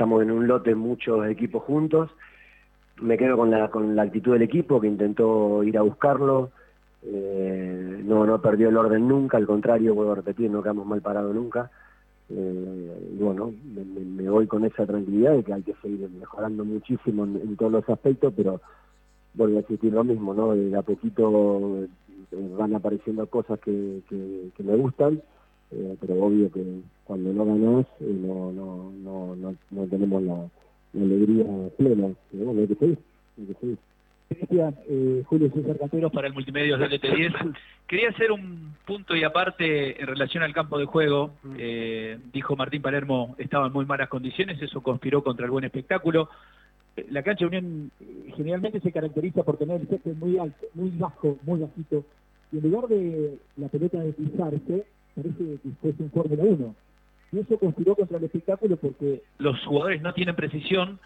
estamos en un lote muchos equipos juntos. Me quedo con la, con la actitud del equipo que intentó ir a buscarlo. Eh, no, no perdió el orden nunca, al contrario, vuelvo a repetir, no quedamos mal parados nunca. Eh, y bueno, me, voy con esa tranquilidad de que hay que seguir mejorando muchísimo en, todos los aspectos, pero vuelvo a existir lo mismo, ¿no? De a poquito eh, van apareciendo cosas que, que, me gustan, eh, pero obvio que cuando no ganás no, no, no, no, no tenemos la, alegría plena, bueno, hay que seguir, hay que seguir. Eh, Julio César Canteros para el Multimedios del LT10. Quería hacer un punto y aparte en relación al campo de juego. Eh, dijo Martín Palermo, estaba en muy malas condiciones, eso conspiró contra el buen espectáculo. Eh, la cancha de Unión generalmente se caracteriza por tener el césped muy alto, muy bajo, muy bajito. Y en lugar de la pelota de pisarse, parece que fuese un Fórmula 1. Y eso conspiró contra el espectáculo porque los jugadores no tienen precisión,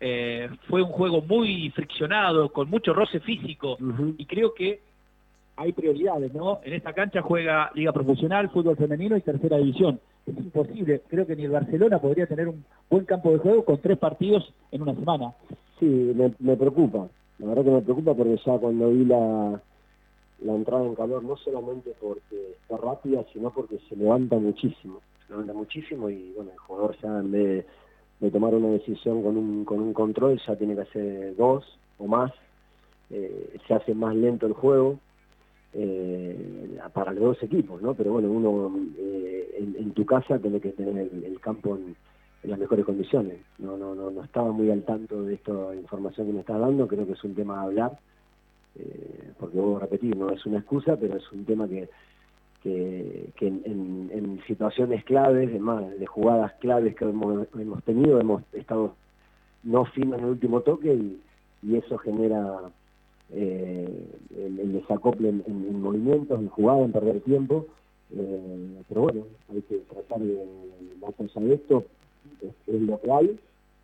eh, fue un juego muy friccionado, con mucho roce físico, y creo que hay prioridades, ¿no? En esta cancha juega Liga Profesional, Fútbol Femenino y Tercera División. Es imposible, creo que ni el Barcelona podría tener un buen campo de juego con tres partidos en una semana. Sí, me, preocupa, la verdad que me preocupa porque ya cuando vi la, la entrada en calor, no solamente porque está rápida, sino porque se levanta muchísimo, se levanta muchísimo y bueno, el jugador ya en vez de tomar una decisión con un, con un control, ya tiene que hacer dos o más, eh, se hace más lento el juego eh, para los dos equipos, ¿no? Pero bueno, uno eh, en, tu casa tiene que tener el, campo en, las mejores condiciones. No, no, no, no estaba muy al tanto de esta información que me está dando, creo que es un tema a hablar, porque vuelvo a repetir, no es una excusa, pero es un tema que que, en, situaciones claves, además de jugadas claves que hemos, tenido, hemos estado no finos en el último toque y, eso genera eh, el, desacople en, movimientos, en jugadas, en perder tiempo. Eh, pero bueno, hay que tratar de más esto, es, lo que hay,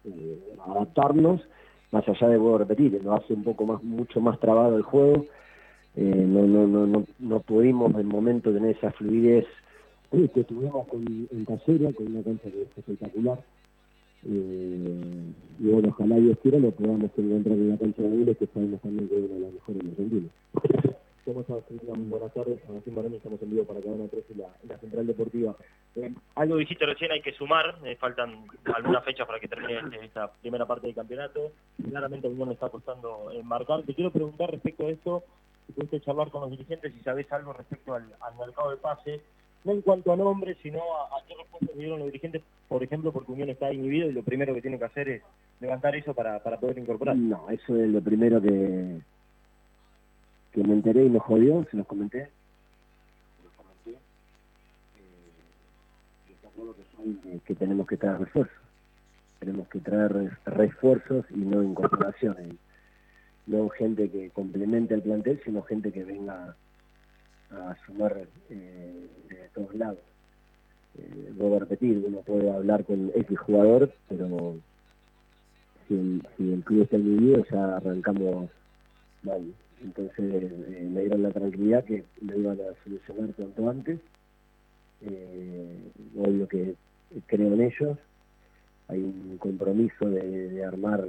eh, adaptarnos, más allá de, puedo repetir, lo hace un poco más, mucho más trabado el juego, eh, no, no, no, no, no pudimos en el momento tener esa fluidez que tuvimos con, en Casera, con una cancha que es espectacular. Eh, y bueno, ojalá Dios quiera lo podamos encontrar en la cancha de Miles, que sabemos también que es una de las mejores en Argentina. ¿Cómo estás, Buenas tardes, Martín Moreno, estamos en vivo para Cadena 3 y la, la Central Deportiva. Eh, algo dijiste recién, hay que sumar, eh, faltan algunas fechas para que termine este, esta primera parte del campeonato. Claramente a me está costando eh, marcar. Te quiero preguntar respecto a esto, si pudiste charlar con los dirigentes y sabés algo respecto al, mercado de pase, no en cuanto a nombres, sino a, qué respuestas dieron los dirigentes, por ejemplo, porque Unión está inhibido y lo primero que tiene que hacer es levantar eso para, para poder incorporar. No, eso es lo primero que, que me enteré y me jodió, se los comenté. comenté. Eh, que, tenemos que traer refuerzos. Tenemos que traer refuerzos y no incorporaciones no gente que complemente el plantel, sino gente que venga a sumar eh, de todos lados. Eh, voy a repetir, uno puede hablar con X jugador, pero si el, si el club está en ya arrancamos mal. Entonces eh, me dieron la tranquilidad que lo iban a solucionar cuanto antes. Eh, obvio que creo en ellos. Hay un compromiso de, de armar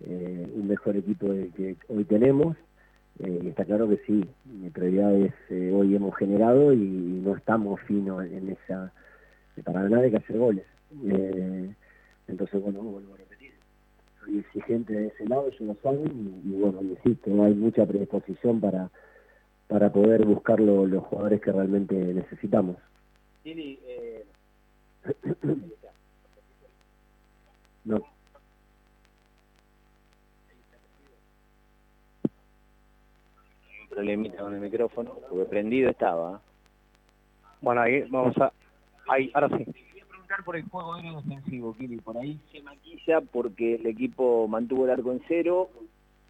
eh, un mejor equipo del que hoy tenemos. Eh, y está claro que sí, mi prioridad es, eh, hoy hemos generado y, no estamos finos en esa, para ganar hay que hacer goles. entonces, bueno, vuelvo a repetir, soy exigente de ese lado, ellos lo saben y, bueno, insisto, hay mucha predisposición para, para poder buscar los jugadores que realmente necesitamos. no. problemita con el micrófono, porque prendido estaba. Bueno, ahí vamos a... Ahí, ahora sí. Por el juego aéreo defensivo, Kili. Por ahí se maquilla porque el equipo mantuvo el arco en cero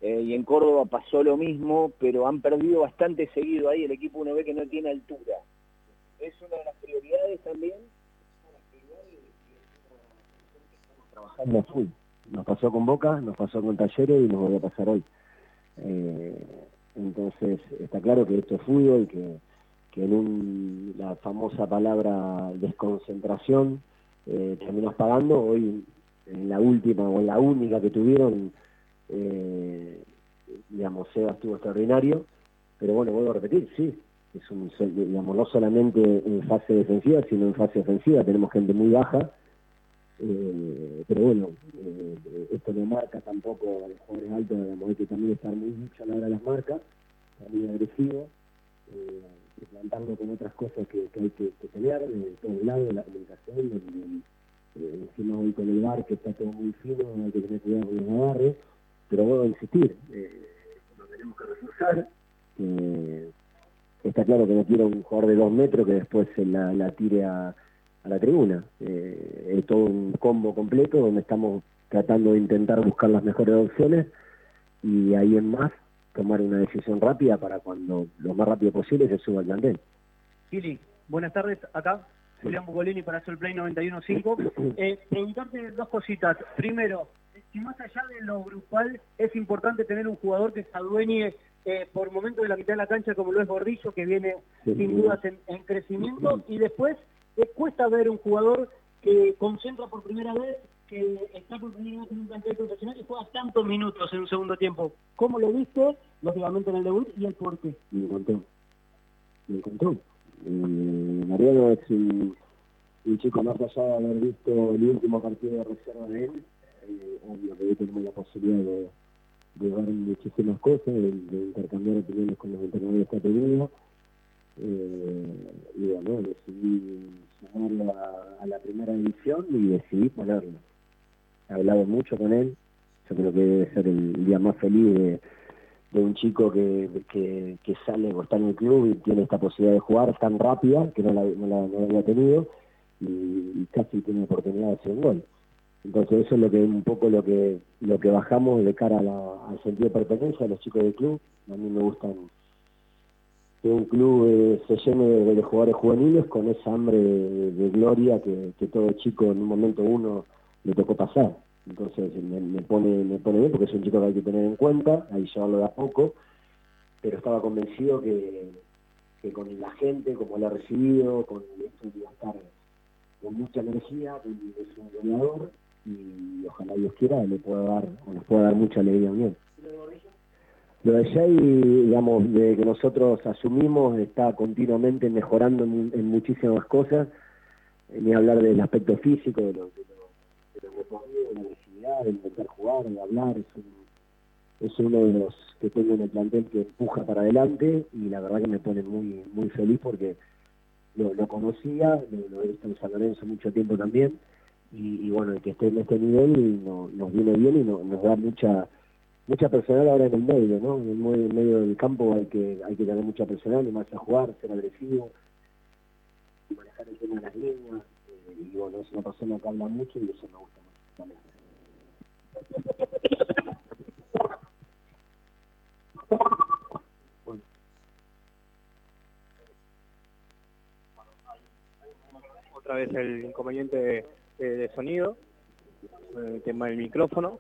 eh, y en Córdoba pasó lo mismo, pero han perdido bastante seguido ahí. El equipo uno ve que no tiene altura. ¿Es una de las prioridades también? trabajando full. Nos pasó con Boca, nos pasó con Talleres y nos voy a pasar hoy. Eh, entonces, está claro que esto es fútbol, que, que en un, la famosa palabra desconcentración eh, pagando. Hoy, en la última o la única que tuvieron, eh, digamos, Seba estuvo extraordinario, pero bueno, vuelvo a repetir, sí, es un, digamos, no solamente en fase defensiva, sino en fase ofensiva, tenemos gente muy baja, eh, pero bueno, eh, esto no marca tampoco a los jugadores altos, digamos, hay que también estar muy mucho a la hora de las marcas, muy agresivo, eh, plantando con otras cosas que, hay que, pelear, de todos lados, la comunicación, el, eh, encima hoy con el bar que está todo muy fino, hay que tener cuidado con los agarres, pero a insistir, eh, lo tenemos que reforzar, eh, está claro que no quiero un jugador de dos metros que después se la, la tire a, a la tribuna, eh, es todo un combo completo donde estamos tratando de intentar buscar las mejores opciones y ahí en más tomar una decisión rápida para cuando lo más rápido posible se suba al plantel. Gili, buenas tardes, acá Julián Bugolini para hacer el Play 91.5. Eh, preguntarte dos cositas. Primero, si más allá de lo grupal es importante tener un jugador que se adueñe eh, por momentos de la mitad de la cancha como lo es Gordillo, que viene sin dudas en, crecimiento, y después eh, cuesta ver un jugador que concentra por primera vez está por en un plantel profesional y juega tantos minutos en un segundo tiempo. ¿Cómo lo viste, lógicamente en el debut, y el por qué? Me encantó. Me encantó. Eh, Mariano es un, chico más allá de haber visto el último partido de reserva de él. Eh, obvio que hoy tenemos la posibilidad de, de ver muchísimas cosas, de, intercambiar opiniones con los entrenadores que ha tenido. Eh, y bueno, decidí sumarlo a, a, la primera división y decidí ponerlo hablado mucho con él, yo creo que debe ser el día más feliz de, un chico que, sale o está en el club y tiene esta posibilidad de jugar tan rápida, que no la, no había tenido, y, casi tiene oportunidad de hacer un gol. Entonces eso es lo que un poco lo que lo que bajamos de cara al sentido de pertenencia a los chicos del club. A mí me gustan que un club eh, se llene de, jugadores juveniles con esa hambre de, gloria que, que, todo chico en un momento uno le tocó pasar. Entonces me, pone me pone bien porque es un chico que hay que tener en cuenta, ahí llevarlo de a poco, pero estaba convencido que, que con la gente, como lo ha recibido, con esto iba a estar con mucha energía, es un goleador y ojalá Dios quiera le pueda dar, o nos pueda dar mucha alegría bien. Lo de Jay, digamos, de que nosotros asumimos, está continuamente mejorando en, muchísimas cosas, ni hablar del aspecto físico, de lo, de de la necesidad de intentar jugar, de hablar, es, uno de los que tengo en el plantel que empuja para adelante y la verdad que me pone muy muy feliz porque lo, conocía, lo, he visto en San Lorenzo mucho tiempo también y, bueno, el que esté en este nivel nos viene bien y nos da mucha mucha personal ahora en el medio, ¿no? En el medio del campo hay que hay que tener mucha personal, y más a jugar, ser agresivo, manejar el tema de las líneas, y bueno, es una persona que habla mucho y eso me gusta mucho. Otra vez el inconveniente de, sonido, el tema del micrófono.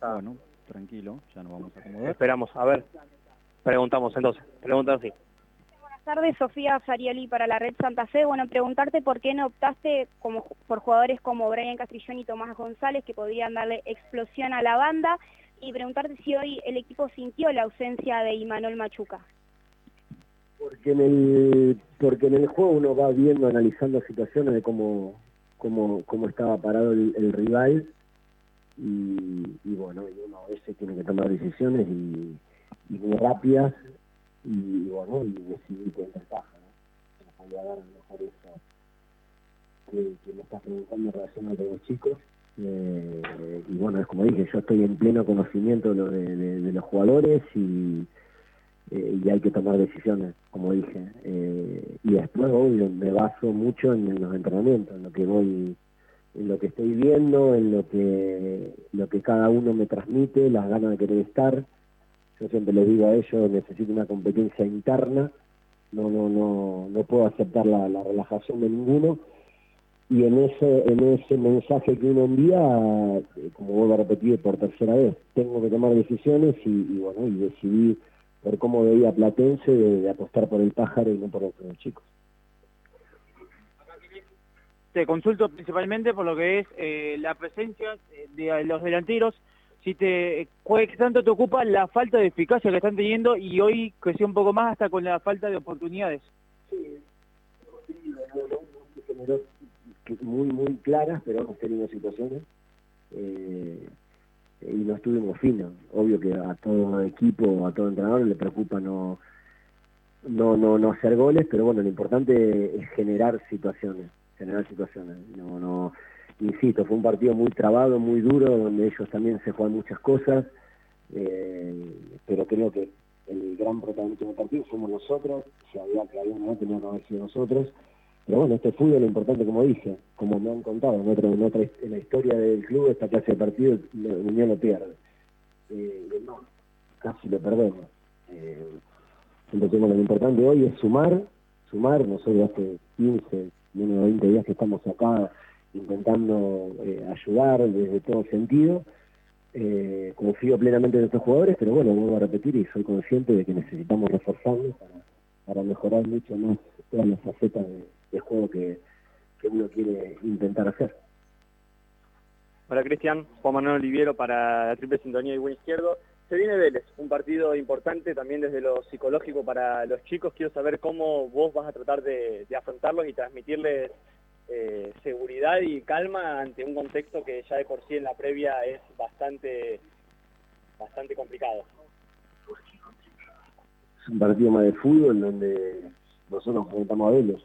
Bueno, tranquilo, ya nos vamos a acomodar. Esperamos, a ver, preguntamos entonces, preguntan así tardes, Sofía Farioli para la Red Santa Fe. Bueno, preguntarte por qué no optaste como, por jugadores como Brian Castrillón y Tomás González que podrían darle explosión a la banda y preguntarte si hoy el equipo sintió la ausencia de Imanol Machuca. Porque en el, porque en el juego uno va viendo, analizando situaciones de cómo, cómo, cómo estaba parado el, rival y, bueno, uno a veces tiene que tomar decisiones y, y muy rápidas y bueno, y decidí con ventaja, ¿no? Me podía dar a lo mejor eso que, que me estás preguntando en relación a los chicos. Eh, y bueno, es como dije, yo estoy en pleno conocimiento de, de, los jugadores y, eh, y hay que tomar decisiones, como dije. Eh, y después, me baso mucho en, los entrenamientos, en lo que voy en lo que estoy viendo, en lo que lo que cada uno me transmite, las ganas de querer estar, yo siempre les digo a ellos, necesito una competencia interna, no, no, no, no puedo aceptar la, relajación de ninguno. Y en ese, en ese mensaje que uno envía, eh, como vuelvo a repetir por tercera vez, tengo que tomar decisiones y, bueno, y decidí por cómo veía Platense de, apostar por el pájaro y no por otros chicos. te consulto principalmente por lo que es eh, la presencia de los delanteros, si te qué tanto te ocupa la falta de eficacia que están teniendo y hoy creció un poco más hasta con la falta de oportunidades. Sí, muy muy claras, pero hemos tenido situaciones eh, y no estuvimos finos. Obvio que a todo equipo, a todo entrenador le preocupa no no no no hacer goles, pero bueno, lo importante es generar situaciones, generar situaciones. No no insisto, fue un partido muy trabado, muy duro, donde ellos también se juegan muchas cosas, eh, pero creo que el gran protagonista del partido fuimos nosotros, si había que haber no tenía que haber sido nosotros, pero bueno, este fútbol es importante, como dije, como me han contado, en, otra, en, otra, en la historia del club, esta clase de partido, la Unión lo pierde. Eh, no, casi lo perdemos. Eh, entonces, bueno, lo importante hoy es sumar, sumar, nosotros hace 15, menos de 20 días que estamos acá intentando eh, ayudar desde todo sentido. Eh, confío plenamente en estos jugadores, pero bueno, vuelvo a repetir y soy consciente de que necesitamos reforzarlos para, mejorar mucho más todas las facetas de, juego que, que, uno quiere intentar hacer. Hola Cristian, Juan Manuel Oliviero para la Triple Sintonía y Buen Izquierdo. Se viene Vélez, un partido importante también desde lo psicológico para los chicos. Quiero saber cómo vos vas a tratar de, de afrontarlos y transmitirles eh, seguridad y calma ante un contexto que ya de por sí en la previa es bastante bastante complicado. Es un partido más de fútbol donde nosotros enfrentamos a Vélez.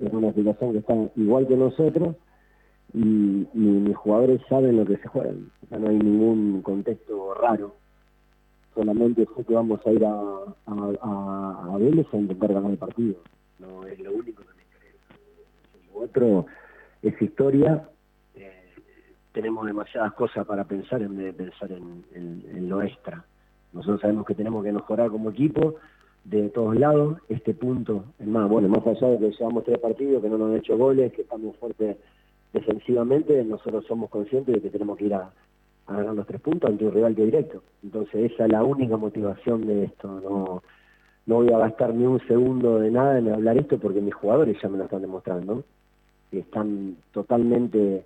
Es una situación que está igual que nosotros y, mis jugadores saben lo que se juegan. no hay ningún contexto raro. Solamente es que vamos a ir a, a, a Vélez a intentar ganar el partido. No es lo único que otro es historia. Eh, tenemos demasiadas cosas para pensar en vez de pensar en, lo extra. Nosotros sabemos que tenemos que mejorar como equipo de todos lados. Este punto, es más, bueno, más allá que llevamos tres partidos, que no nos han hecho goles, que estamos fuertes defensivamente, nosotros somos conscientes de que tenemos que ir a, ganar los tres puntos ante un rival de directo. Entonces esa es la única motivación de esto. No, no voy a gastar ni un segundo de nada en hablar esto porque mis jugadores ya me lo están demostrando están totalmente...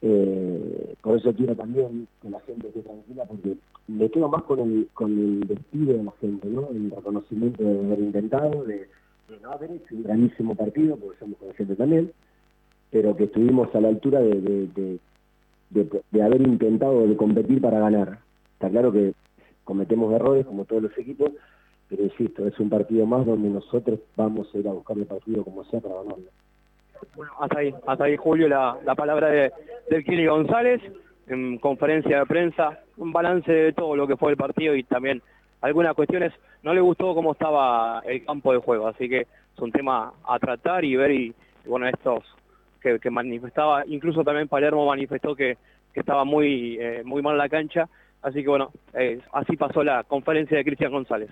Eh, por eso quiero también que la gente esté tranquila porque me quedo más con el, con el despido de la gente, ¿no? El reconocimiento de haber intentado, de, no haber hecho un granísimo partido, porque somos conscientes también, pero que estuvimos a la altura de, de, de, de, haber intentado de competir para ganar. Está claro que cometemos errores como todos los equipos, pero insisto, es un partido más donde nosotros vamos a ir a buscar el partido como sea para ganarlo. Bueno, hasta ahí, hasta ahí Julio, la, la palabra de, del Kili González, en conferencia de prensa, un balance de todo lo que fue el partido y también algunas cuestiones, no le gustó cómo estaba el campo de juego, así que es un tema a tratar y ver y, bueno, estos que, que, manifestaba, incluso también Palermo manifestó que, que estaba muy, eh, muy mal la cancha, así que bueno, eh, así pasó la conferencia de Cristian González.